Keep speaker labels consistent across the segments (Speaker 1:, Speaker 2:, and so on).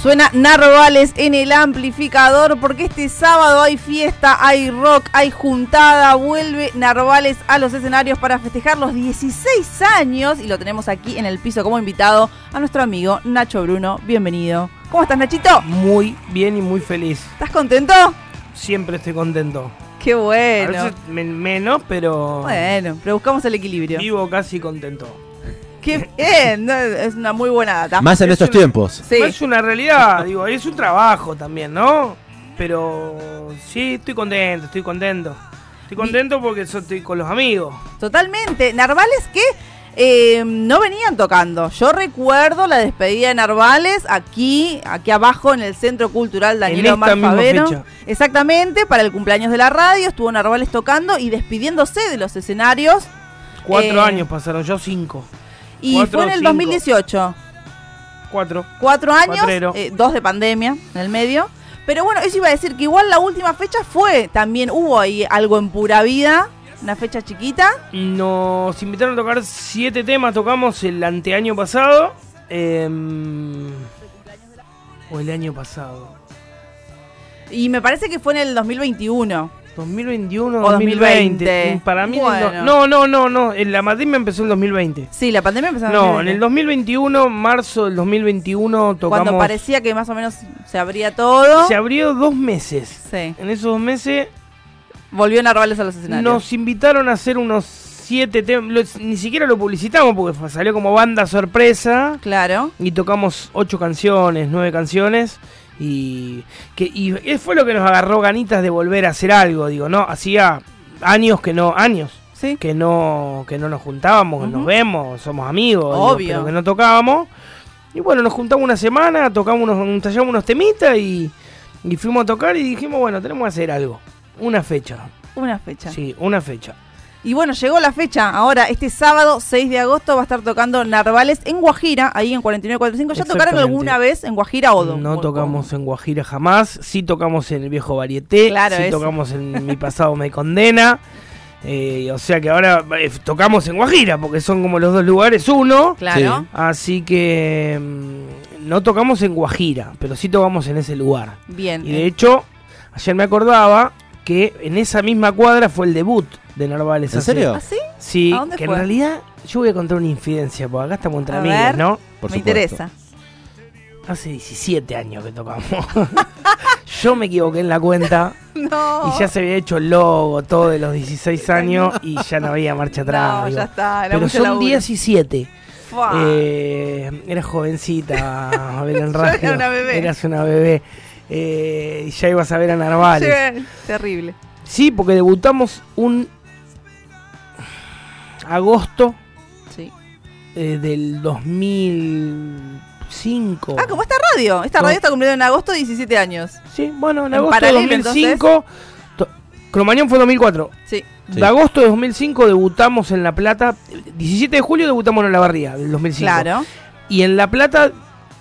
Speaker 1: Suena Narvales en el amplificador porque este sábado hay fiesta, hay rock, hay juntada, vuelve Narvales a los escenarios para festejar los 16 años y lo tenemos aquí en el piso como invitado a nuestro amigo Nacho Bruno. Bienvenido. ¿Cómo estás, Nachito?
Speaker 2: Muy bien y muy feliz.
Speaker 1: ¿Estás contento?
Speaker 2: Siempre estoy contento.
Speaker 1: Qué bueno.
Speaker 2: A veces men- menos, pero
Speaker 1: Bueno, pero buscamos el equilibrio.
Speaker 2: vivo casi contento.
Speaker 1: Qué bien, no, es una muy buena data.
Speaker 3: Más en
Speaker 2: Es
Speaker 3: estos
Speaker 2: una-
Speaker 3: tiempos.
Speaker 1: Sí.
Speaker 2: Es una realidad, digo, es un trabajo también, ¿no? Pero sí, estoy contento, estoy contento. Estoy contento porque estoy con los amigos.
Speaker 1: Totalmente. Narvales que eh, no venían tocando. Yo recuerdo la despedida de Narvales aquí, aquí abajo en el Centro Cultural Daniel Omar Favero. Exactamente, para el cumpleaños de la radio estuvo Narvales tocando y despidiéndose de los escenarios.
Speaker 2: Cuatro
Speaker 1: Eh,
Speaker 2: años pasaron, yo cinco.
Speaker 1: Y
Speaker 2: Cuatro
Speaker 1: fue en el
Speaker 2: cinco.
Speaker 1: 2018.
Speaker 2: Cuatro.
Speaker 1: Cuatro años, eh, dos de pandemia en el medio. Pero bueno, eso iba a decir que igual la última fecha fue, también hubo ahí algo en pura vida, una fecha chiquita.
Speaker 2: Nos invitaron a tocar siete temas, tocamos el anteaño pasado. em, o el año pasado.
Speaker 1: Y me parece que fue en el 2021.
Speaker 2: 2021
Speaker 1: O
Speaker 2: 2020.
Speaker 1: 2020.
Speaker 2: Para mí,
Speaker 1: Bueno.
Speaker 2: no, no, no, no. en La pandemia empezó en 2020.
Speaker 1: Sí, la pandemia empezó en
Speaker 2: No, en
Speaker 1: 2020.
Speaker 2: el 2021, marzo del 2021, tocamos.
Speaker 1: Cuando parecía que más o menos se abría todo.
Speaker 2: Se abrió dos meses.
Speaker 1: Sí.
Speaker 2: En esos dos meses
Speaker 1: Volvió Narvales a los escenarios.
Speaker 2: nos invitaron a hacer unos siete temas. Ni siquiera lo publicitamos porque salió como banda sorpresa.
Speaker 1: Claro.
Speaker 2: Y tocamos ocho canciones, nueve canciones. Y, que, y fue lo que nos agarró ganitas de volver a hacer algo. Digo, no, hacía años que no, años
Speaker 1: Sí.
Speaker 2: que no que no nos juntábamos, nos vemos, somos amigos, digo,
Speaker 1: Obvio.
Speaker 2: pero que no tocábamos. Y bueno, nos juntamos una semana, tocamos unos, ensayamos unos temitas y, y fuimos a tocar y dijimos, bueno, tenemos que hacer algo. Una fecha.
Speaker 1: Una fecha.
Speaker 2: Sí, una fecha.
Speaker 1: Y bueno, llegó la fecha. Ahora, este sábado, 6 de agosto, va a estar tocando Narvales en Guajira, ahí en 4945. ¿Ya tocaron alguna vez en Guajira o
Speaker 2: No tocamos en Guajira jamás, sí tocamos en el viejo Varieté,
Speaker 1: Claro,
Speaker 2: sí
Speaker 1: eso.
Speaker 2: tocamos en Mi pasado me condena. eh, o sea que ahora eh, tocamos en Guajira, porque son como los dos lugares uno.
Speaker 1: Claro.
Speaker 3: Sí.
Speaker 2: Así que mm, no tocamos en Guajira, pero sí tocamos en ese lugar.
Speaker 1: Bien.
Speaker 2: Y de hecho, ayer me acordaba que en esa misma cuadra fue el debut de Narvales.
Speaker 3: ¿En
Speaker 2: hace-
Speaker 3: serio?
Speaker 1: ¿Ah, sí?
Speaker 2: Sí,
Speaker 1: ¿A dónde
Speaker 2: que
Speaker 1: fue?
Speaker 2: en realidad yo voy a contar una infidencia, porque acá estamos entre
Speaker 1: A
Speaker 2: amigos,
Speaker 1: ver.
Speaker 2: ¿no?
Speaker 3: Por
Speaker 1: Me
Speaker 3: supuesto.
Speaker 1: interesa.
Speaker 2: Hace 17 años que tocamos. yo me equivoqué en la cuenta
Speaker 1: No.
Speaker 2: y ya se había hecho el logo, todo de los 16 años y ya no había marcha atrás.
Speaker 1: No, ya está. Era
Speaker 2: Pero
Speaker 1: mucho
Speaker 2: son
Speaker 1: laburo.
Speaker 2: 17.
Speaker 1: Fua.
Speaker 2: Eh, era jovencita, Belén Raggio.
Speaker 1: era una bebé.
Speaker 2: Eras una bebé. Eh, ya ibas a ver a Narvales.
Speaker 1: Sí, terrible.
Speaker 2: Sí, porque debutamos un agosto
Speaker 1: Sí.
Speaker 2: eh, del 2005.
Speaker 1: Ah, como esta radio. Esta
Speaker 2: No.
Speaker 1: radio está cumpliendo en agosto 17 años.
Speaker 2: Sí, bueno, en
Speaker 1: En
Speaker 2: agosto de
Speaker 1: paralelo,
Speaker 2: 2005. to- Cromañón fue 2004.
Speaker 1: Sí.
Speaker 3: Sí.
Speaker 2: De agosto de 2005 debutamos en La Plata. 17 de julio debutamos en La Barría del 2005.
Speaker 1: Claro.
Speaker 2: Y en La Plata,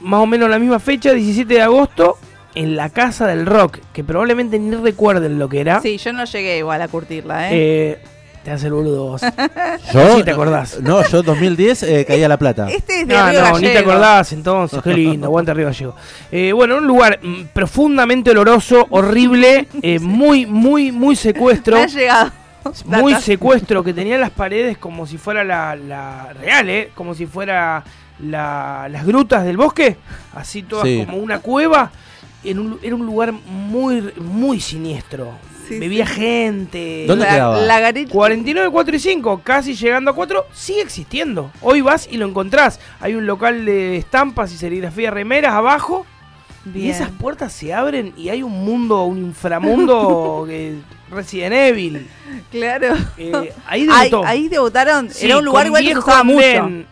Speaker 2: más o menos la misma fecha, 17 de agosto, en la Casa del Rock, que probablemente ni recuerden lo que era.
Speaker 1: Sí, yo no llegué igual a curtirla, ¿eh?
Speaker 2: Eh, te hace el boludo vos.
Speaker 3: Yo,
Speaker 2: Sí, te acordás.
Speaker 3: No, yo 2010 eh, caí a La Plata.
Speaker 1: este es de
Speaker 2: No,
Speaker 1: Río
Speaker 2: no, ni te acordás entonces, qué lindo, aguante Río Gallego. Eh, bueno, un lugar mm, profundamente oloroso, horrible, eh, muy, muy, muy secuestro.
Speaker 1: Me ha llegado.
Speaker 2: Muy
Speaker 1: Datas.
Speaker 2: secuestro, que tenía las paredes como si fuera la, la real, ¿eh? Como si fuera la- las grutas del bosque, así todas
Speaker 3: Sí.
Speaker 2: como una cueva. En un, era un lugar muy, muy siniestro.
Speaker 1: Sí,
Speaker 2: Vivía
Speaker 1: sí.
Speaker 2: gente.
Speaker 3: ¿Dónde
Speaker 1: La-
Speaker 3: quedaba?
Speaker 1: La garita.
Speaker 2: 49, 4 y 5, casi llegando a 4, sigue existiendo. Hoy vas y lo encontrás. Hay un local de estampas y serigrafía remeras abajo. Y
Speaker 1: Bien.
Speaker 2: esas puertas se abren y hay un mundo, un inframundo que Resident Evil.
Speaker 1: Claro.
Speaker 2: Eh, ahí
Speaker 1: Ahí,
Speaker 2: debutó.
Speaker 1: ahí debutaron.
Speaker 2: Sí,
Speaker 1: Era un lugar igual que se mucho.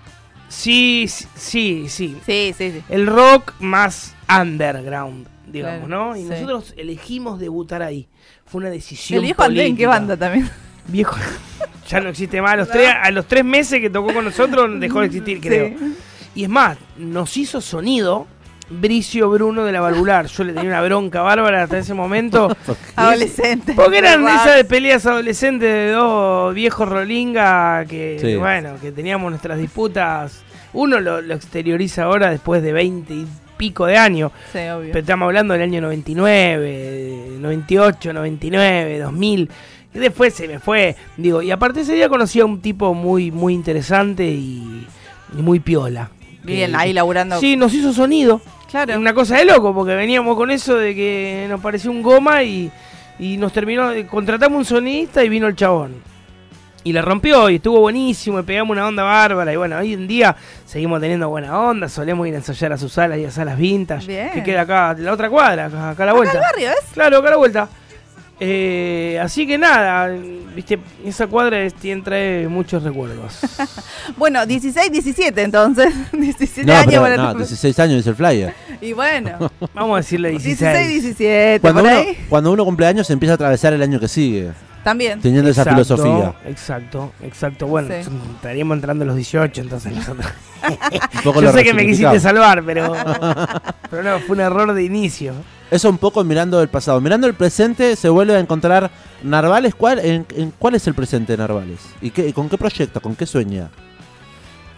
Speaker 2: Sí, sí, sí, sí.
Speaker 1: Sí, sí, sí.
Speaker 2: El rock más underground, digamos,
Speaker 1: Claro,
Speaker 2: ¿no? Y
Speaker 1: sí.
Speaker 2: nosotros elegimos debutar ahí. Fue una decisión
Speaker 1: El viejo Andrés, ¿en qué banda también?
Speaker 2: Viejo, ya no existe más. A los, tres, a los tres meses que tocó con nosotros dejó de existir, creo.
Speaker 1: Sí.
Speaker 2: Y es más, nos hizo sonido Bricio Bruno de la Valvular. Yo le tenía una bronca bárbara hasta ese momento.
Speaker 1: Adolescente.
Speaker 2: Porque eran esas de peleas adolescentes de dos viejos rolinga que,
Speaker 3: Sí.
Speaker 2: bueno, que teníamos nuestras disputas. Uno lo, lo exterioriza ahora después de 20 y pico de años.
Speaker 1: Sí, obvio.
Speaker 2: Pero estamos hablando del año 99, 98, 99, 2000. Y después se me fue. Digo, y aparte ese día conocí a un tipo muy, muy interesante y, y muy piola.
Speaker 1: Bien,
Speaker 2: Que-
Speaker 1: ahí laburando.
Speaker 2: Sí, nos hizo sonido.
Speaker 1: claro.
Speaker 2: Una cosa de loco, porque veníamos con eso de que nos pareció un goma y, y nos terminó. Contratamos un sonidista y vino el chabón. Y la rompió y estuvo buenísimo, y pegamos una onda bárbara. Y bueno, hoy en día seguimos teniendo buena onda, solemos ir a ensayar a sus salas y a salas vintage.
Speaker 1: Bien.
Speaker 2: Que queda acá, la otra cuadra, acá, acá a la
Speaker 1: Acá
Speaker 2: vuelta.
Speaker 1: el barrio, ¿ves?
Speaker 2: Claro, acá a la vuelta. Eh, así que nada, viste, esa cuadra es- tiene, trae muchos recuerdos.
Speaker 1: Bueno, 16, 17 entonces. 17
Speaker 3: No,
Speaker 1: años.
Speaker 3: pero,
Speaker 1: para
Speaker 3: no,
Speaker 1: tu-
Speaker 3: 16 años dice el flyer.
Speaker 1: Y bueno,
Speaker 2: Vamos a decirle 16.
Speaker 1: 16, 17,
Speaker 3: Cuando
Speaker 1: por
Speaker 3: uno,
Speaker 1: ahí.
Speaker 3: cuando uno cumple años se empieza a atravesar el año que sigue,
Speaker 1: También.
Speaker 3: teniendo esa
Speaker 2: Exacto,
Speaker 3: filosofía.
Speaker 2: Exacto, exacto. Bueno,
Speaker 1: Sí.
Speaker 2: estaríamos entrando a los 18, entonces nosotros.
Speaker 3: Un poco
Speaker 2: Yo
Speaker 3: lo
Speaker 2: sé que me quisiste salvar, pero. pero no, fue un error de inicio.
Speaker 3: Eso un poco mirando el pasado. Mirando el presente se vuelve a encontrar Narvales. ¿Cuál, en, en- ¿cuál es el presente de Narvales? ¿Y qué, con qué proyecto? ¿Con qué sueña?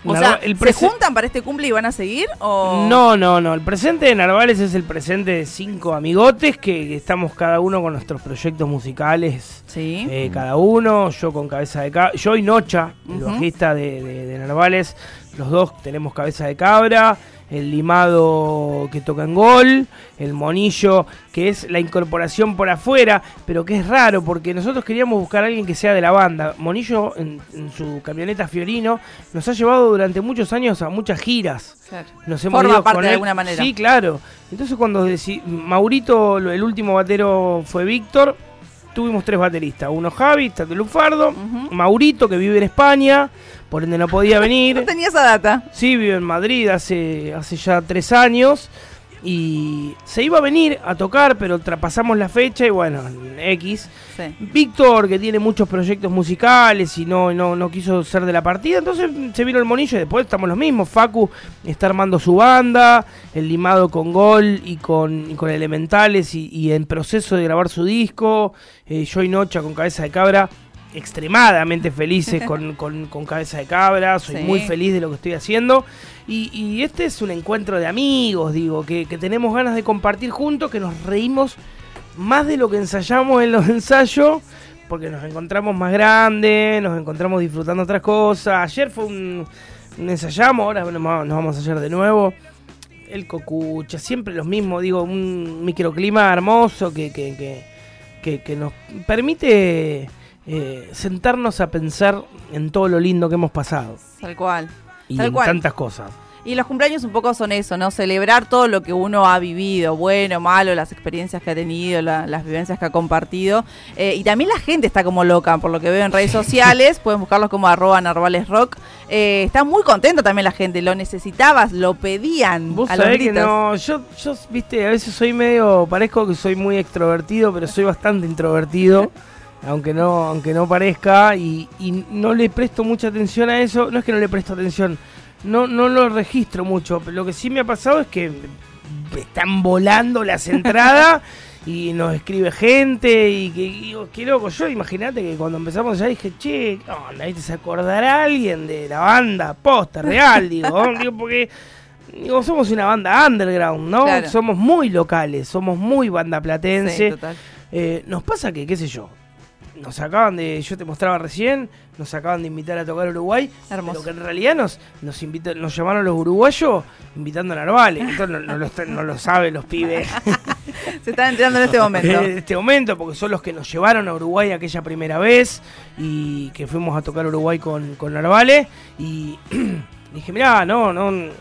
Speaker 1: O
Speaker 2: Narva-
Speaker 1: sea,
Speaker 2: el
Speaker 1: ¿se juntan para este cumple y van a seguir? O...
Speaker 2: No, no, no. El presente de Narvales es el presente de cinco amigotes que, que estamos cada uno con nuestros proyectos musicales.
Speaker 1: Sí.
Speaker 2: eh, cada uno, yo con cabeza de cabra, yo y Nocha, el
Speaker 1: Ujú.
Speaker 2: bajista de, de- de Narvales, los dos tenemos cabeza de cabra, el limado que toca en gol, el monillo que es la incorporación por afuera, pero que es raro porque nosotros queríamos buscar a alguien que sea de la banda. Monillo en, en su camioneta Fiorino nos ha llevado durante muchos años a muchas giras.
Speaker 1: Claro.
Speaker 2: Nos hemos
Speaker 1: Forma
Speaker 2: ido
Speaker 1: parte
Speaker 2: con
Speaker 1: de alguna manera.
Speaker 2: Sí, claro. Entonces cuando deci- Maurito, el último batero fue Víctor, tuvimos tres bateristas. Uno Javi, Tato Lufardo,
Speaker 1: Ujú.
Speaker 2: Maurito, que vive en España, por ende no podía
Speaker 1: No
Speaker 2: venir.
Speaker 1: tenía esa data.
Speaker 2: Sí, vive en Madrid hace, hace ya tres años. Y se iba a venir a tocar, pero traspasamos la fecha y bueno, X.
Speaker 1: Sí.
Speaker 2: Víctor, que tiene muchos proyectos musicales y no, no, no quiso ser de la partida, entonces se vino el monillo y después estamos los mismos. Facu está armando su banda, el limado con Gol y con, y con Elementales y, y en proceso de grabar su disco. Eh, yo y Nocha con Cabeza de Cabra, extremadamente felices con, con- con Cabeza de Cabra, soy
Speaker 1: Sí.
Speaker 2: muy feliz de lo que estoy haciendo. Y, y este es un encuentro de amigos, digo, que, que tenemos ganas de compartir juntos, que nos reímos más de lo que ensayamos en los ensayos, porque nos encontramos más grandes, nos encontramos disfrutando otras cosas. Ayer fue un, un ensayamos, ahora nos vamos a ensayar de nuevo. El cocucha, siempre los mismos, digo, un microclima hermoso que, que, que, que- que nos permite eh, sentarnos a pensar en todo lo lindo que hemos pasado
Speaker 1: Tal cual.
Speaker 2: y
Speaker 1: Tal
Speaker 2: en
Speaker 1: cual.
Speaker 2: tantas cosas.
Speaker 1: Y los cumpleaños un poco son eso, ¿no? Celebrar todo lo que uno ha vivido, bueno, malo, las experiencias que ha tenido, la- las vivencias que ha compartido. Eh, y también la gente está como loca, por lo que veo en redes sociales, pueden buscarlos como arroba narvalesrock. Eh, está muy contenta también la gente, lo necesitabas, lo pedían.
Speaker 2: Vos
Speaker 1: a los
Speaker 2: sabés que no, yo, yo, viste, a veces soy medio, parezco que soy muy extrovertido, pero soy bastante introvertido, aunque no, aunque no parezca, y, y no le presto mucha atención a eso, no es que no le presto atención, no, no lo registro mucho, pero lo que sí me ha pasado es que están volando las entradas y nos escribe gente y que digo, qué loco, yo imagínate que cuando empezamos ya dije, che, ¿qué onda? ¿Viste? ¿Se acordará alguien de la banda posta, real? Digo, digo porque digo, somos una banda underground, ¿no?
Speaker 1: Claro.
Speaker 2: Somos muy locales, somos muy banda
Speaker 1: Sí,
Speaker 2: platense.
Speaker 1: total.
Speaker 2: Eh, nos pasa que, qué sé yo, nos acaban de, yo te mostraba recién, nos acaban de invitar a tocar Uruguay,
Speaker 1: Hermoso.
Speaker 2: pero que en realidad nos, nos, nos llamaron los uruguayos invitando a Narvales. Entonces no, no lo, no lo saben los pibes
Speaker 1: Se están enterando en este momento.
Speaker 2: en este momento, porque son los que nos llevaron a Uruguay aquella primera vez y que fuimos a tocar Uruguay con, con Narvales. Y dije, mirá, no, no.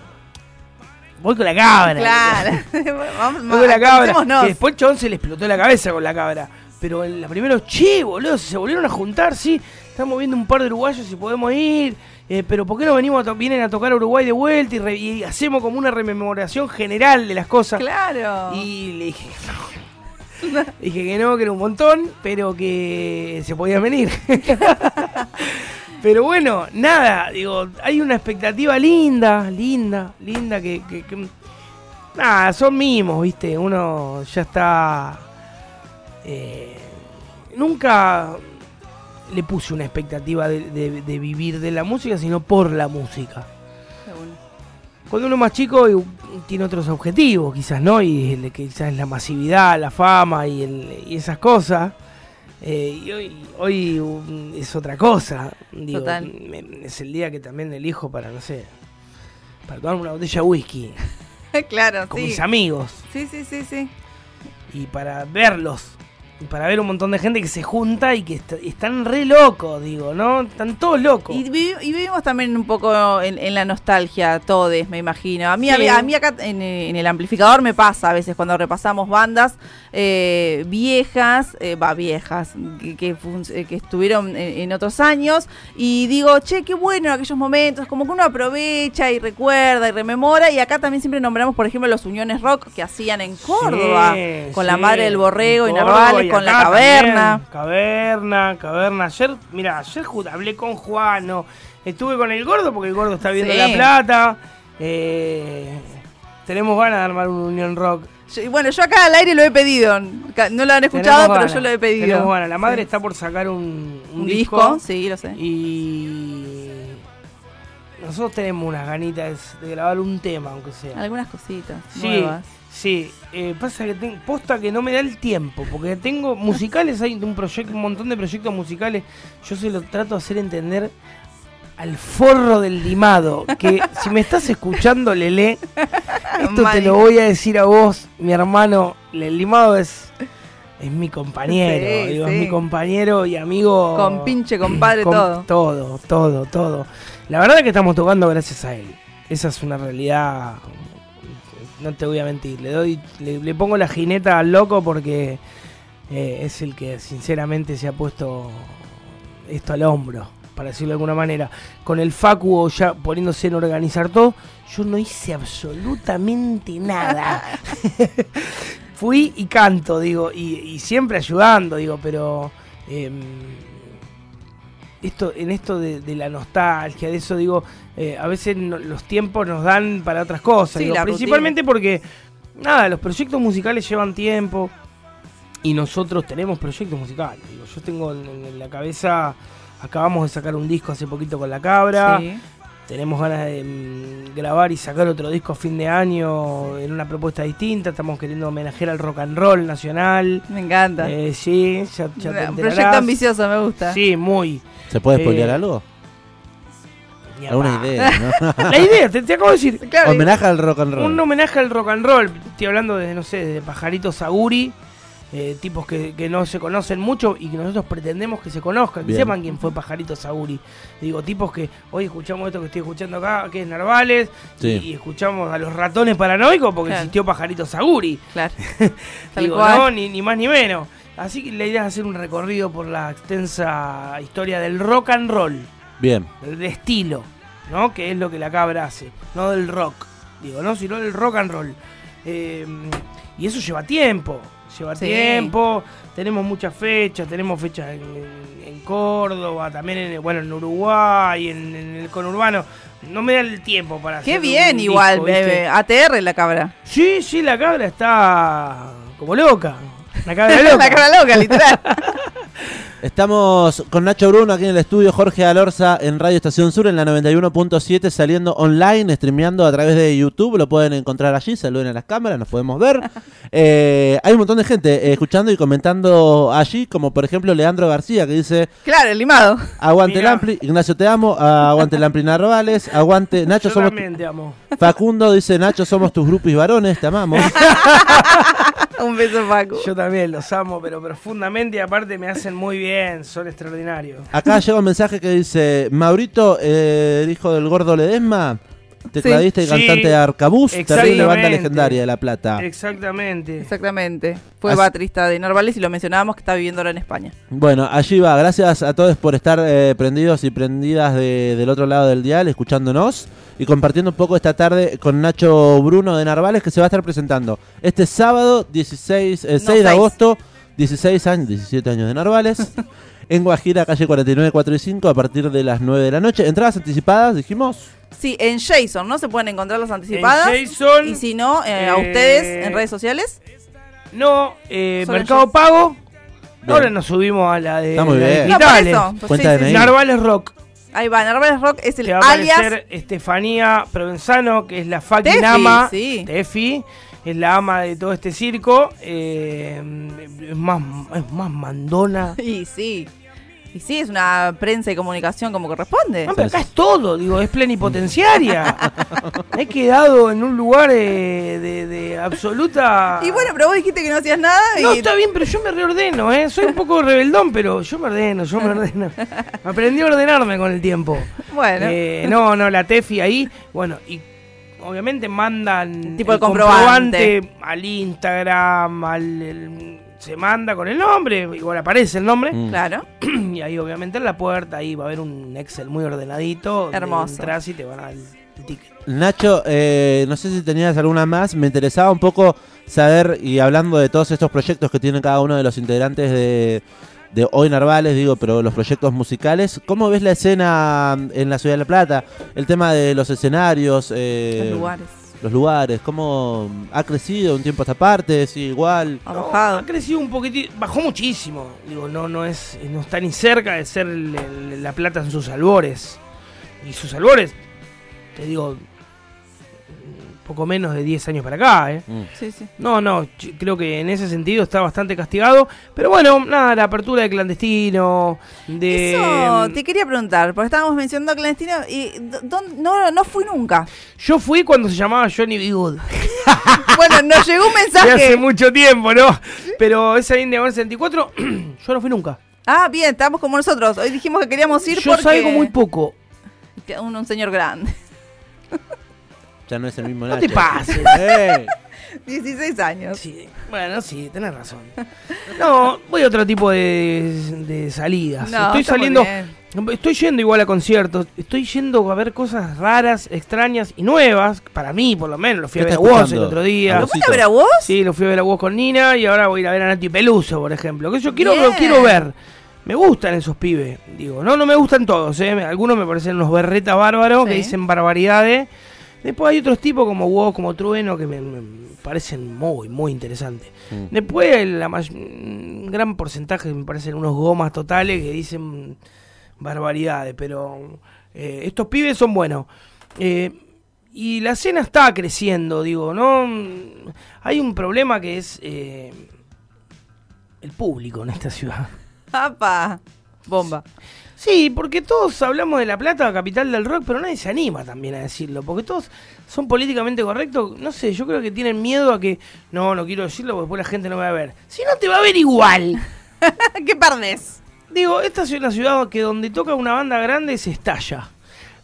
Speaker 2: Voy con la cabra.
Speaker 1: Claro.
Speaker 2: Voy con la cabra. Que después el chabón se le explotó la cabeza con la cabra. Pero en la primera, che, boludo, se volvieron a juntar, sí. Estamos viendo un par de uruguayos si podemos ir. eh, pero ¿por qué no venimos a vienen a tocar a Uruguay de vuelta y, re- y hacemos como una rememoración general de las cosas?
Speaker 1: Claro.
Speaker 2: Y le dije que no. dije que no, que era un montón, pero que se podía venir. pero bueno, nada, digo, hay una expectativa linda, linda, linda, que, que- que- nada, son mimos, viste, uno ya está... eh, nunca le puse una expectativa de, de- de vivir de la música, sino por la música. Cuando uno es más chico, tiene otros objetivos, quizás, ¿no? Y quizás la masividad, la fama y, el- y esas cosas. Eh, y hoy, hoy es otra cosa. Digo,
Speaker 1: Total.
Speaker 2: es el día que también elijo para, no sé, para tomar una botella de whisky
Speaker 1: claro,
Speaker 2: con
Speaker 1: sí.
Speaker 2: mis amigos
Speaker 1: Sí, sí, sí, sí.
Speaker 2: y para verlos. Y para ver un montón de gente que se junta y que est- están re locos, digo, ¿no? Están todos locos.
Speaker 1: Y, vi- y vivimos también un poco en, en la nostalgia, todes, me imagino. A mí, a
Speaker 2: Sí.
Speaker 1: a mí acá en, eh, en el amplificador me pasa a veces cuando repasamos bandas eh, viejas, eh, va, viejas, que, que, eh, que estuvieron en, en otros años, y digo, che, qué bueno en aquellos momentos, como que uno aprovecha y recuerda y rememora, y acá también siempre nombramos, por ejemplo, los Uniones Rock que hacían en Córdoba,
Speaker 2: Sí,
Speaker 1: con la. Madre del Borrego y Narvales, con la caverna.
Speaker 2: también. Caverna, caverna. Ayer, mira, ayer hablé con Juano. Estuve con el gordo porque el gordo está viendo
Speaker 1: Sí.
Speaker 2: La Plata. Eh, tenemos ganas de armar un Unión Rock.
Speaker 1: Yo- bueno, yo acá al aire lo he pedido, no lo han escuchado,
Speaker 2: Tenemos
Speaker 1: pero yo lo he pedido.
Speaker 2: tenemos ganas. La madre
Speaker 1: Sí.
Speaker 2: está por sacar un, un
Speaker 1: un
Speaker 2: disco.
Speaker 1: disco, sí, lo sé.
Speaker 2: Y nosotros tenemos unas ganitas de grabar un tema, aunque sea.
Speaker 1: Algunas cositas
Speaker 2: Sí,
Speaker 1: nuevas.
Speaker 2: sí. Eh, pasa que tengo, posta que no me da el tiempo, porque tengo musicales, hay un proyecto, un montón de proyectos musicales. Yo se lo trato de hacer entender al forro del limado, que si me estás escuchando, Lele, esto te lo voy a decir a vos, mi hermano. El limado es es mi compañero,
Speaker 1: Sí,
Speaker 2: digo,
Speaker 1: sí.
Speaker 2: es mi compañero y amigo.
Speaker 1: Con pinche, compadre,
Speaker 2: con
Speaker 1: todo.
Speaker 2: Todo, todo, todo. La verdad que estamos tocando gracias a él. Esa es una realidad. No te voy a mentir. Le doy, le, le pongo la jineta al loco porque eh, es el que sinceramente se ha puesto esto al hombro, para decirlo de alguna manera. Con el Facu ya poniéndose en organizar todo, yo no hice absolutamente nada. Fui y canto, digo, y, y siempre ayudando, digo, pero em, esto, en esto de, de la nostalgia, de eso, digo, eh, a veces no- los tiempos nos dan para otras cosas.
Speaker 1: Sí,
Speaker 2: digo, principalmente porque, nada, los proyectos musicales llevan tiempo y nosotros tenemos proyectos musicales. Digo, yo tengo en, en la cabeza, acabamos de sacar un disco hace poquito con La Cabra.
Speaker 1: Sí.
Speaker 2: Tenemos ganas de mm, grabar y sacar otro disco a fin de año en una propuesta distinta. Estamos queriendo homenajear al rock and roll nacional.
Speaker 1: Me encanta.
Speaker 2: Eh, sí, ya, ya te
Speaker 1: Un proyecto ambicioso, me gusta.
Speaker 2: Sí, muy.
Speaker 3: ¿Se puede
Speaker 2: Eh,
Speaker 3: spoilear algo?
Speaker 2: Ni
Speaker 3: Alguna idea, ¿no?
Speaker 2: La idea, te, te acabo de decir.
Speaker 1: Claro,
Speaker 3: Homenaje al rock and roll.
Speaker 2: Un homenaje al rock and roll. Estoy hablando de, no sé, de Pajarito Saguri. Eh, tipos que, que no se conocen mucho y que nosotros pretendemos que se conozcan, que
Speaker 3: Bien.
Speaker 2: sepan quién fue Pajarito Saguri. Digo, tipos que hoy escuchamos esto que estoy escuchando acá, que es Narvales,
Speaker 3: Sí.
Speaker 2: y, y escuchamos a los ratones paranoicos porque
Speaker 1: Claro.
Speaker 2: existió Pajarito Saguri.
Speaker 1: claro. Tal
Speaker 2: Digo,
Speaker 1: cual.
Speaker 2: no, ni, ni más ni menos. Así que la idea es hacer un recorrido por la extensa historia del rock and roll,
Speaker 3: Bien.
Speaker 2: del de estilo, ¿no? Que es lo que la cabra hace, no del rock, digo, ¿no? Sino del rock and roll. Eh, y eso lleva tiempo, lleva
Speaker 1: Sí.
Speaker 2: tiempo, tenemos muchas fechas, tenemos fechas en, en- en Córdoba, también en, bueno, en Uruguay, en, en el conurbano. No me da el tiempo para
Speaker 1: Qué
Speaker 2: hacer
Speaker 1: bien,
Speaker 2: un
Speaker 1: igual. bebé. ATR la cabra.
Speaker 2: Sí, sí, la cabra está como loca. La cabra loca.
Speaker 1: la cabra loca, literal.
Speaker 3: Estamos con Nacho Bruno aquí en el estudio, Jorge Alorza en Radio Estación Sur en la 91.7 saliendo online, streameando a través de YouTube, lo pueden encontrar allí, saluden a las cámaras, nos podemos ver. Eh, hay un montón de gente eh, escuchando y comentando allí, como por ejemplo Leandro García que dice,
Speaker 1: claro, el limado.
Speaker 3: aguante el
Speaker 2: Mirá.
Speaker 3: Ampli, Ignacio te amo, aguante el Ampli Narvales, aguante, Nacho
Speaker 2: Yo
Speaker 3: somos...
Speaker 2: también te amo.
Speaker 3: Facundo dice, Nacho somos tus grupos varones, te amamos.
Speaker 1: Un beso, Paco.
Speaker 2: Yo también los amo, pero profundamente y aparte me hacen muy bien, son extraordinarios.
Speaker 3: Acá llega un mensaje que dice, Maurito, eh, el hijo del gordo Ledesma, tecladista y
Speaker 2: Sí.
Speaker 3: cantante de Arcabuz, terrible banda legendaria de La Plata.
Speaker 2: Exactamente.
Speaker 1: Exactamente. Fue
Speaker 3: Así-
Speaker 1: baterista de Narvales y lo mencionábamos que está viviendo ahora en España.
Speaker 3: Bueno, allí va. Gracias a todos por estar eh, prendidos y prendidas de- del otro lado del dial, escuchándonos y compartiendo un poco esta tarde con Nacho Bruno de Narvales, que se va a estar presentando este sábado 16, eh, 6 de agosto, 16 años, 17 años de Narvales, en Guajira, calle 49, 4 y 5, a partir de las 9 de la noche. Entradas anticipadas, dijimos.
Speaker 1: Sí, en Jason, ¿no? Se pueden encontrar las anticipadas.
Speaker 2: En Jason,
Speaker 1: Y si no, eh, a
Speaker 2: eh,
Speaker 1: ustedes en redes sociales.
Speaker 2: no, eh, Mercado. Pago.
Speaker 3: Bien.
Speaker 2: Ahora nos subimos a la de,
Speaker 3: Está muy
Speaker 2: la de
Speaker 3: bien.
Speaker 1: No, por
Speaker 2: digitales.
Speaker 1: eso. Pues
Speaker 3: Cuenta
Speaker 1: sí,
Speaker 3: de
Speaker 1: sí,
Speaker 3: DNI.
Speaker 1: sí.
Speaker 2: Narvales Rock.
Speaker 1: Ahí va, Narvales Rock es el
Speaker 2: Te va a
Speaker 1: alias.
Speaker 2: aparecer Estefanía Provenzano, que es la fucking
Speaker 1: Tefi,
Speaker 2: ama.
Speaker 1: sí.
Speaker 2: Tefi, es la ama de todo este circo. eh, es, más, es más mandona.
Speaker 1: Y sí. Y sí, es una prensa y comunicación como corresponde.
Speaker 2: Ah, pero acá es todo, digo, es plenipotenciaria. He quedado en un lugar eh, de, de absoluta.
Speaker 1: Y bueno, pero vos dijiste que no hacías nada
Speaker 2: No, está bien, pero yo me reordeno, ¿eh? Soy un poco rebeldón, pero yo me ordeno, yo me ordeno. Aprendí a ordenarme con el tiempo.
Speaker 1: bueno.
Speaker 2: Eh, no, no, la Tefi ahí, bueno, y obviamente mandan
Speaker 1: Tipo el comprobante.
Speaker 2: al Instagram, al el- se manda con el nombre, igual aparece el nombre,
Speaker 3: Mm.
Speaker 1: Claro.
Speaker 2: y ahí obviamente en la puerta ahí va a haber un Excel muy ordenadito,
Speaker 1: Hermoso.
Speaker 2: entras y te van a dar el, el ticket.
Speaker 3: Nacho, eh, no sé si tenías alguna más. Me interesaba un poco saber, y hablando de todos estos proyectos que tiene cada uno de los integrantes de, de Hoy Narvales, digo, pero los proyectos musicales, ¿cómo ves la escena en la Ciudad de La Plata? El tema de los escenarios, eh,
Speaker 1: Los lugares.
Speaker 3: Los lugares, ¿cómo ha crecido un tiempo a esta parte? Sí, igual.
Speaker 2: No,
Speaker 1: Arrojado.
Speaker 2: ha crecido un poquitito, bajó muchísimo. Digo, no, no es, no está ni cerca de ser el- la plata en sus albores. Y sus albores, te digo, poco menos de 10 años para acá, ¿eh?
Speaker 3: Mm.
Speaker 1: Sí, sí.
Speaker 2: No, no, creo que en ese sentido está bastante castigado. Pero bueno, nada, la apertura de clandestino, de...
Speaker 1: Eso te quería preguntar, porque estábamos mencionando clandestino y no, no fui nunca.
Speaker 2: Yo fui cuando se llamaba Johnny B. Good.
Speaker 1: Bueno, nos llegó un
Speaker 2: De
Speaker 1: mensaje.
Speaker 2: hace mucho tiempo, ¿no? Pero esa en Diagonal 64, yo no fui nunca.
Speaker 1: Ah, bien, estamos como nosotros. Hoy dijimos que queríamos ir
Speaker 2: Yo
Speaker 1: porque
Speaker 2: salgo muy poco.
Speaker 1: un, un señor grande.
Speaker 3: Ya no es el mismo
Speaker 2: No
Speaker 3: Nacho.
Speaker 2: te pases.
Speaker 3: Eh,
Speaker 1: 16 años.
Speaker 2: Sí, bueno, sí, tenés razón. No, voy a otro tipo de, de salidas.
Speaker 1: No,
Speaker 2: estoy saliendo,
Speaker 1: bien.
Speaker 2: estoy yendo igual a conciertos, estoy yendo a ver cosas raras, extrañas y nuevas, para mí por lo menos. Lo fui a
Speaker 3: ¿Qué
Speaker 2: ver a vos el otro
Speaker 1: ¿Lo
Speaker 2: día.
Speaker 1: Fuiste a ver a vos?
Speaker 2: Sí, lo fui a ver a vos con Nina y ahora voy a ir a ver a Nati Peluso, por ejemplo. Que yo quiero,
Speaker 1: Bien.
Speaker 2: lo quiero ver. Me gustan esos pibes, digo, no, no me gustan todos, ¿eh? algunos me parecen unos berretas bárbaros que dicen barbaridades. Después hay otros tipos como vos, como Trueno, que me, me parecen muy, muy interesantes.
Speaker 3: Mm.
Speaker 2: Después la un gran porcentaje me parecen unos gomas totales que dicen barbaridades, pero eh, estos pibes son buenos. Eh, y la escena está creciendo, digo, ¿no? Hay un problema que es eh, el público en esta ciudad.
Speaker 1: ¡Apa! Bomba.
Speaker 2: Sí, porque todos hablamos de La Plata, capital del rock, pero nadie se anima también a decirlo, porque todos son políticamente correctos. No sé, yo creo que tienen miedo a que, no, no quiero decirlo porque después la gente no me va a ver. Si no, te va a ver igual.
Speaker 1: ¿Qué perdés?
Speaker 2: Digo, esta es una ciudad que donde toca una banda grande se estalla.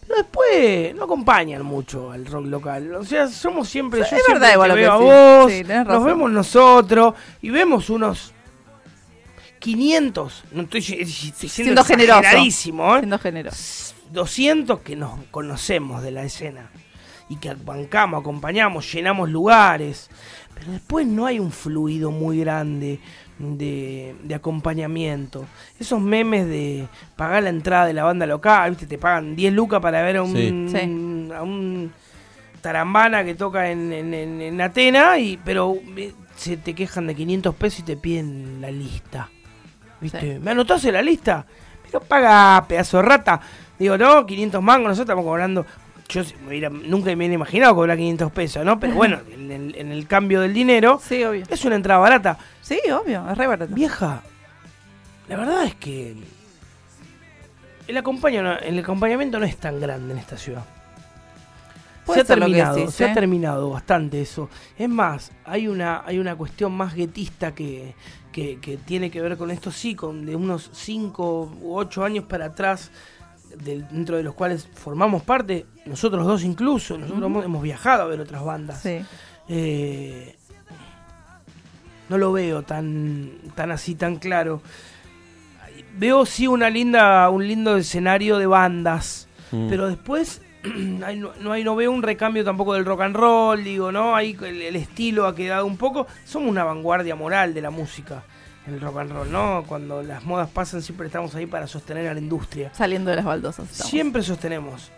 Speaker 2: Pero después no acompañan mucho al rock local. O sea, somos siempre.
Speaker 1: Es
Speaker 2: yo siempre
Speaker 1: verdad
Speaker 2: te
Speaker 1: igual que
Speaker 2: veo a vos,
Speaker 1: Sí,
Speaker 2: nos
Speaker 1: razón.
Speaker 2: vemos nosotros y vemos unos 500. No estoy, estoy siendo
Speaker 1: Siendo generoso.
Speaker 2: ¿eh?
Speaker 1: Siendo generoso.
Speaker 2: 200 que nos conocemos de la escena y que bancamos, acompañamos, llenamos lugares, pero después no hay un fluido muy grande de, de acompañamiento. Esos memes de pagar la entrada de la banda local, ¿viste? te pagan 10 lucas para ver a un,
Speaker 1: Sí.
Speaker 2: a un tarambana que toca en, en, en- en Atena, y, pero eh, se te quejan de 500 pesos y te piden la lista. ¿Viste?
Speaker 1: Sí.
Speaker 2: ¿Me anotás en la lista? Pero paga, pedazo de rata. Digo, no, 500 mangos, nosotros estamos cobrando. Yo nunca me hubiera imaginado cobrar 500 pesos, ¿no? Pero bueno, en el, en el cambio del dinero,
Speaker 1: Sí, obvio.
Speaker 2: es una entrada barata.
Speaker 1: Sí, obvio. Es re barato.
Speaker 2: Vieja, la verdad es que el, el acompañamiento no es tan grande en esta ciudad.
Speaker 1: Puede
Speaker 2: se ha terminado,
Speaker 1: decís,
Speaker 2: se
Speaker 1: ¿eh?
Speaker 2: ha terminado bastante eso. Es más, hay una, hay una cuestión más guetista que, que, que tiene que ver con esto, sí, con de unos 5 u 8 años para atrás, dentro de los cuales formamos parte, nosotros dos incluso, nosotros hemos, hemos viajado a ver otras bandas.
Speaker 1: Sí.
Speaker 2: Eh, no lo veo tan, tan así, tan claro. Veo sí una linda, un lindo escenario de bandas,
Speaker 3: Mm.
Speaker 2: pero después no, no hay, no veo un recambio tampoco del rock and roll, digo, ¿no? Ahí el, el estilo ha quedado un poco. Somos una vanguardia moral de la música, el rock and roll, ¿no? Cuando las modas pasan siempre estamos ahí para sostener a la industria.
Speaker 1: Saliendo de las baldosas. estamos.
Speaker 2: Siempre sostenemos.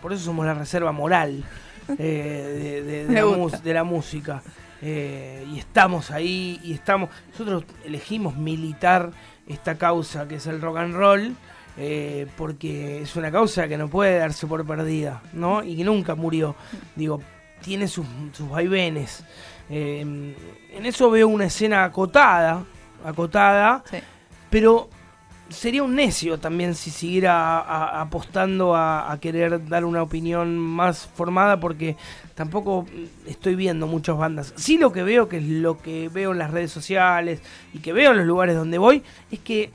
Speaker 2: Por eso somos la reserva moral eh, de, de- de
Speaker 1: Me
Speaker 2: la,
Speaker 1: gusta.
Speaker 2: mus- de la música. Eh, y estamos ahí, y estamos. Nosotros elegimos militar esta causa que es el rock and roll. Eh, porque es una causa que no puede darse por perdida, ¿no? Y que nunca murió. Digo, tiene sus, sus vaivenes. Eh, en eso veo una escena acotada, acotada,
Speaker 1: Sí.
Speaker 2: pero sería un necio también si siguiera a- a- apostando a, a querer dar una opinión más formada porque tampoco estoy viendo muchas bandas. Sí lo que veo, que es lo que veo en las redes sociales y que veo en los lugares donde voy, es que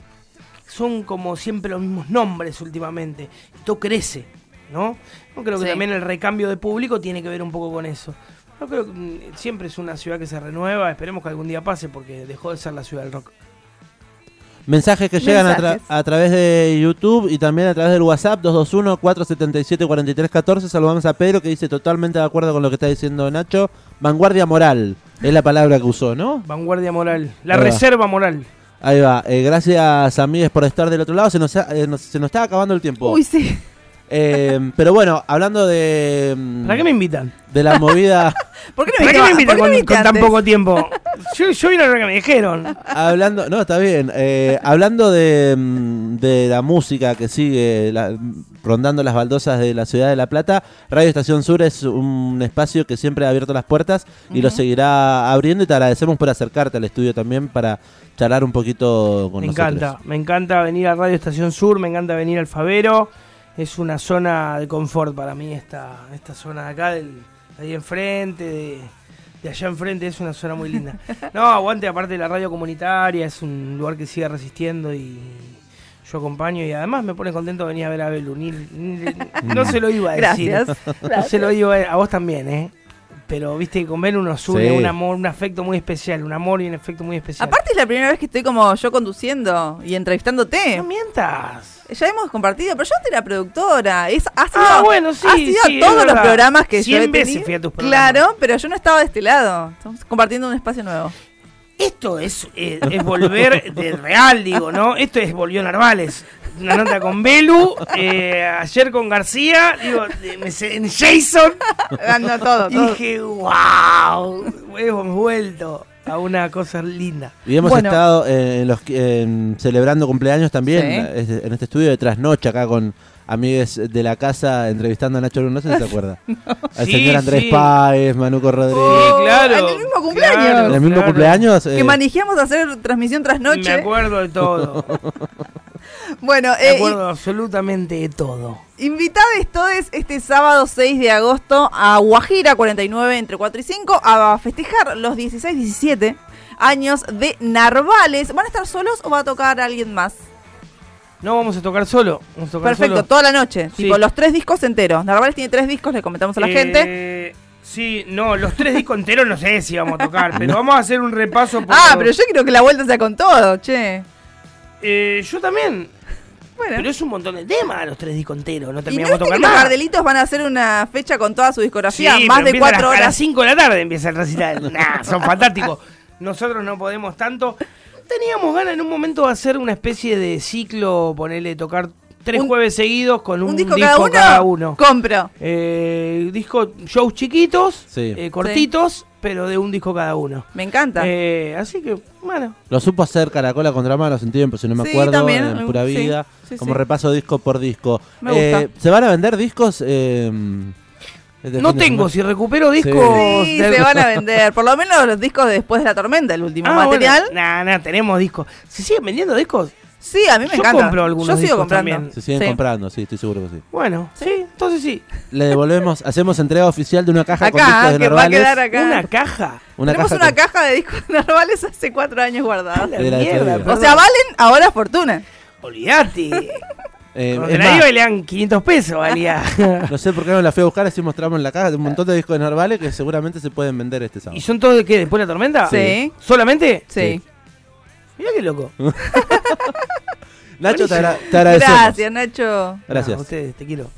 Speaker 2: son como siempre los mismos nombres últimamente. Y todo crece, ¿no? Yo creo que
Speaker 1: Sí.
Speaker 2: también el recambio de público tiene que ver un poco con eso. Yo creo que mm, siempre es una ciudad que se renueva, esperemos que algún día pase porque dejó de ser la ciudad del rock.
Speaker 3: Mensajes que llegan a, tra-
Speaker 1: Mensajes.
Speaker 3: a través de YouTube y también a través del WhatsApp 221-477-4314. Saludamos a Pedro que dice totalmente de acuerdo con lo que está diciendo Nacho. Vanguardia moral es la palabra que usó, ¿no?
Speaker 2: Vanguardia moral, la reserva moral.
Speaker 3: Ahí va. Eh, gracias, amigues, por estar del otro lado. Se nos, ha- eh, nos- se nos está acabando el tiempo.
Speaker 1: Uy, sí.
Speaker 3: Eh, pero bueno, hablando de, mm,
Speaker 2: ¿Para qué me invitan?
Speaker 3: de la movida,
Speaker 1: ¿Por qué no
Speaker 2: ¿Para qué me invitan
Speaker 1: por qué no
Speaker 2: con, tan poco tiempo? Yo, yo vine a lo que me dijeron.
Speaker 3: hablando, no, está bien, Eh, hablando de, mm, de la música que sigue la- rondando las baldosas de la ciudad de La Plata, Radio Estación Sur es un espacio que siempre ha abierto las puertas y lo seguirá abriendo y te agradecemos por acercarte al estudio también para charlar un poquito con
Speaker 2: Me
Speaker 3: nosotros.
Speaker 2: encanta, me encanta venir a Radio Estación Sur, me encanta venir al Favero. Es una zona de confort para mí esta, esta zona de acá, del, de ahí enfrente, de, de allá enfrente, es una zona muy linda. No, aguante aparte de la radio comunitaria, es un lugar que sigue resistiendo y yo acompaño y además me pone contento venir a ver a Belu. Ni- ni- no se lo iba a decir.
Speaker 1: Gracias.
Speaker 2: No se lo digo a, a vos también, ¿eh? Pero viste, con Belu nos une
Speaker 3: Sí.
Speaker 2: un amor, un afecto muy especial, un amor y un afecto muy especial.
Speaker 1: Aparte es la primera vez que estoy como yo conduciendo y entrevistándote.
Speaker 2: no mientas.
Speaker 1: Ya hemos compartido, pero yo antes era productora. Es, ha sido,
Speaker 2: Ah, bueno, sí,
Speaker 1: ha sido
Speaker 2: sí, es
Speaker 1: todos los programas que yo
Speaker 2: Cien
Speaker 1: he
Speaker 2: veces
Speaker 1: tenido.
Speaker 2: fui a tus programas.
Speaker 1: Claro, pero yo no estaba de este lado. Estamos compartiendo un espacio nuevo.
Speaker 2: Esto es, eh, es volver del real, digo, ¿no? Esto es volvió Narvales. Una nota con Belu, eh, ayer con García, digo, en Jason.
Speaker 1: Anda todo,
Speaker 2: Y
Speaker 1: todo.
Speaker 2: dije, wow, hemos vuelto a una cosa linda.
Speaker 3: Y hemos
Speaker 1: Bueno.
Speaker 3: estado eh, en los, en- celebrando cumpleaños también
Speaker 1: Sí.
Speaker 3: eh, en este estudio de trasnoche acá con amigues de la casa entrevistando a Nacho Luna, no sé si se acuerda. Al
Speaker 2: Sí,
Speaker 3: señor Andrés
Speaker 2: sí.
Speaker 3: Páez, Manuco Rodríguez.
Speaker 1: Oh,
Speaker 2: claro.
Speaker 1: en el mismo cumpleaños.
Speaker 2: claro,
Speaker 3: ¿En el mismo
Speaker 2: claro.
Speaker 3: cumpleaños?
Speaker 1: Que
Speaker 3: eh,
Speaker 1: manejamos a hacer transmisión tras
Speaker 2: Me
Speaker 1: noche.
Speaker 2: acuerdo de todo.
Speaker 1: Bueno,
Speaker 2: Me
Speaker 1: eh,
Speaker 2: acuerdo absolutamente de todo.
Speaker 1: Invitades todos este sábado 6 de agosto a Guajira 49 entre 4 y 5 a festejar los 16-17 años de Narvales. ¿Van a estar solos o va a tocar alguien más?
Speaker 2: No vamos a tocar solo. Vamos a tocar
Speaker 1: Perfecto,
Speaker 2: solo.
Speaker 1: toda la noche.
Speaker 2: Sí.
Speaker 1: Tipo, los tres discos enteros. Narvales tiene tres discos, le comentamos a la
Speaker 2: Eh,
Speaker 1: gente.
Speaker 2: Sí, no, los tres discos enteros no sé si vamos a tocar, pero vamos a hacer un repaso. Por
Speaker 1: Ah, pero yo creo que la vuelta sea con todo, che.
Speaker 2: Eh, yo también.
Speaker 1: Bueno.
Speaker 2: Pero es un montón de temas los tres discos enteros. No terminamos de tocar
Speaker 1: que los. Gardelitos van a hacer una fecha con toda su discografía,
Speaker 2: Sí,
Speaker 1: más
Speaker 2: pero
Speaker 1: de
Speaker 2: a
Speaker 1: cuatro
Speaker 2: las- A las
Speaker 1: horas.
Speaker 2: 5 de la tarde empieza el recital. nah, son fantásticos. Nosotros no podemos tanto. Teníamos ganas en un momento de hacer una especie de ciclo, ponerle tocar tres
Speaker 1: Un-
Speaker 2: jueves seguidos con un,
Speaker 1: ¿Un disco, cada, uno?
Speaker 2: cada uno.
Speaker 1: Compro.
Speaker 2: Eh, disco, shows chiquitos,
Speaker 3: Sí.
Speaker 2: eh, cortitos, pero de un disco cada uno.
Speaker 1: Me encanta.
Speaker 2: Eh, así que, bueno,
Speaker 3: Lo supo hacer Caracola contra manos en tiempo, si no me
Speaker 1: Sí,
Speaker 3: acuerdo,
Speaker 1: también,
Speaker 3: en
Speaker 1: eh,
Speaker 3: pura vida,
Speaker 1: sí,
Speaker 3: como
Speaker 1: sí.
Speaker 3: repaso disco por disco.
Speaker 1: Me gusta.
Speaker 3: Eh, ¿Se van a vender discos? Este
Speaker 2: no
Speaker 3: de
Speaker 2: tengo, si recupero discos...
Speaker 1: Sí,
Speaker 2: de-
Speaker 1: se van a vender. Por lo menos los discos de después de la tormenta, el último
Speaker 2: Ah,
Speaker 1: material.
Speaker 2: Bueno, nah, nah, tenemos discos. ¿Se siguen vendiendo discos?
Speaker 1: Sí, a mí me
Speaker 2: Yo
Speaker 1: encanta.
Speaker 2: compro algunos
Speaker 1: Yo sigo
Speaker 2: discos
Speaker 1: comprando.
Speaker 2: también.
Speaker 3: Se siguen
Speaker 1: Sí.
Speaker 3: comprando, sí, estoy seguro que sí.
Speaker 2: Bueno, sí, entonces sí.
Speaker 3: Le devolvemos, hacemos entrega oficial de una caja con discos
Speaker 1: Acá,
Speaker 3: de
Speaker 1: que va a
Speaker 3: Narvales.
Speaker 1: quedar acá.
Speaker 2: Una caja.
Speaker 3: Una
Speaker 1: Tenemos
Speaker 3: caja
Speaker 1: una
Speaker 3: con-
Speaker 1: caja de discos narvales hace cuatro años guardada.
Speaker 3: De.
Speaker 1: O sea, valen ahora fortuna.
Speaker 2: Olvídate.
Speaker 3: Eh,
Speaker 2: Cuando
Speaker 3: es
Speaker 2: la
Speaker 3: más,
Speaker 2: dan 500 pesos, valía.
Speaker 3: no sé por qué no la fui a buscar, así mostramos la caja de un montón de discos de Narvales que seguramente se pueden vender este sábado.
Speaker 2: ¿Y son todos de qué? ¿Después de la tormenta?
Speaker 1: Sí.
Speaker 2: ¿Solamente?
Speaker 1: Sí.
Speaker 2: Mira qué loco.
Speaker 3: Nacho, te, agra- te agradecemos.
Speaker 1: Gracias, Nacho.
Speaker 3: Gracias.
Speaker 2: No, a ustedes, te quiero.